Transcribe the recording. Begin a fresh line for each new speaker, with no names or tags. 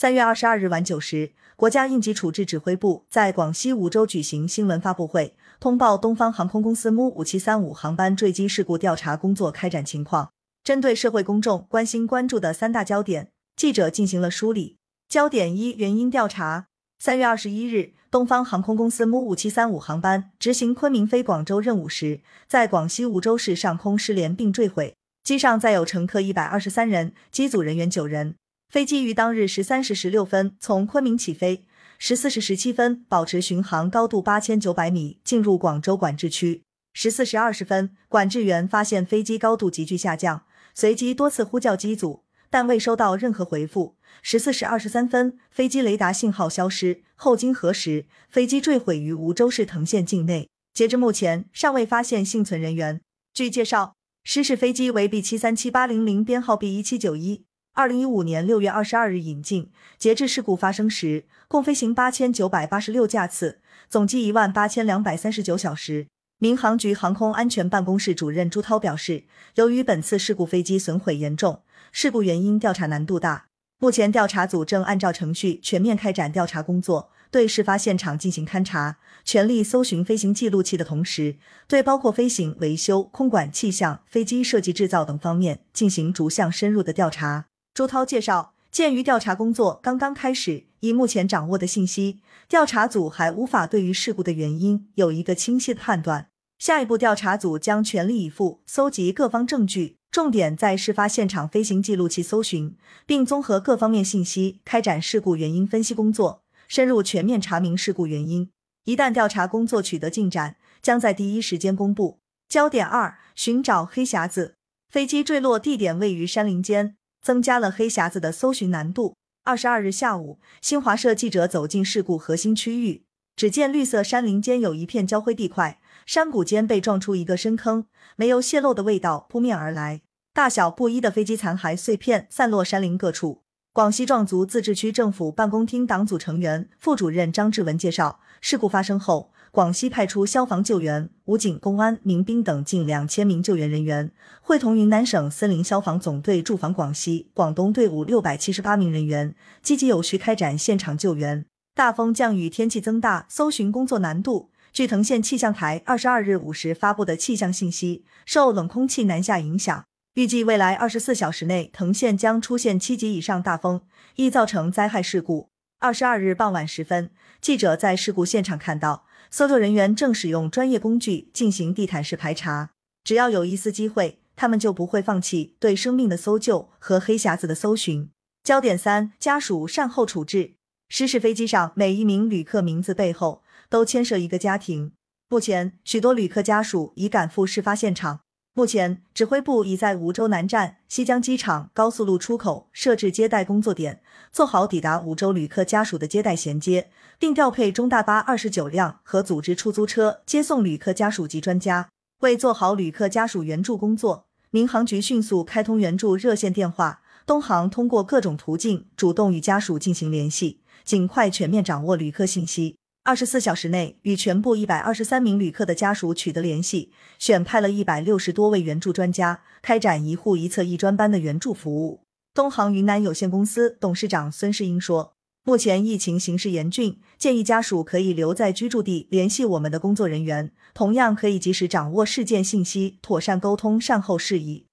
三月二十二日晚九时，国家应急处置指挥部在广西梧州举行新闻发布会，通报东方航空公司 MU 五七三五航班坠机事故调查工作开展情况。针对社会公众关心关注的三大焦点，记者进行了梳理。焦点一：原因调查。三月二十一日，东方航空公司 MU 五七三五航班执行昆明飞广州任务时，在广西梧州市上空失联并坠毁，机上载有乘客一百二十三人，机组人员九人。飞机于当日十三时十六分从昆明起飞，十四时十七分保持巡航高度八千九百米，进入广州管制区。十四时二十分，管制员发现飞机高度急剧下降，随即多次呼叫机组。但未收到任何回复。十四时二十三分，飞机雷达信号消失。后经核实，飞机坠毁于梧州市藤县境内。截至目前，尚未发现幸存人员。据介绍，失事飞机为 B 七三七八零零，编号 B 一七九一，二零一五年六月二十二日引进。截至事故发生时，共飞行八千九百八十六架次，总计一万八千两百三十九小时。民航局航空安全办公室主任朱涛表示，由于本次事故飞机损毁严重。事故原因调查难度大，目前调查组正按照程序全面开展调查工作，对事发现场进行勘查，全力搜寻飞行记录器的同时，对包括飞行、维修、空管、气象、飞机设计制造等方面进行逐项深入的调查。朱涛介绍，鉴于调查工作刚刚开始，以目前掌握的信息，调查组还无法对于事故的原因有一个清晰的判断。下一步，调查组将全力以赴搜集各方证据。重点在事发现场飞行记录器搜寻，并综合各方面信息开展事故原因分析工作，深入全面查明事故原因。一旦调查工作取得进展，将在第一时间公布。焦点二：寻找黑匣子。飞机坠落地点位于山林间，增加了黑匣子的搜寻难度。二十二日下午，新华社记者走进事故核心区域，只见绿色山林间有一片焦灰地块。山谷间被撞出一个深坑，煤油泄漏的味道扑面而来，大小不一的飞机残骸碎片散落山林各处。广西壮族自治区政府办公厅党组成员、副主任张志文介绍，事故发生后，广西派出消防救援、武警、公安、民兵等近两千名救援人员，会同云南省森林消防总队驻防广西、广东队伍六百七十八名人员，积极有序开展现场救援。大风降雨，天气增大，搜寻工作难度。据藤县气象台二十二日五时发布的气象信息，受冷空气南下影响，预计未来二十四小时内，藤县将出现七级以上大风，易造成灾害事故。二十二日傍晚时分，记者在事故现场看到，搜救人员正使用专业工具进行地毯式排查，只要有一丝机会，他们就不会放弃对生命的搜救和黑匣子的搜寻。焦点三：家属善后处置。失事飞机上每一名旅客名字背后。都牵涉一个家庭。目前，许多旅客家属已赶赴事发现场。目前，指挥部已在梧州南站、西江机场高速路出口设置接待工作点，做好抵达梧州旅客家属的接待衔接，并调配中大巴二十九辆和组织出租车接送旅客家属及专家。为做好旅客家属援助工作，民航局迅速开通援助热线电话，东航通过各种途径主动与家属进行联系，尽快全面掌握旅客信息。二十四小时内与全部一百二十三名旅客的家属取得联系，选派了一百六十多位援助专家，开展一户一策一专班的援助服务。东航云南有限公司董事长孙世英说：“目前疫情形势严峻，建议家属可以留在居住地联系我们的工作人员，同样可以及时掌握事件信息，妥善沟通善后事宜。”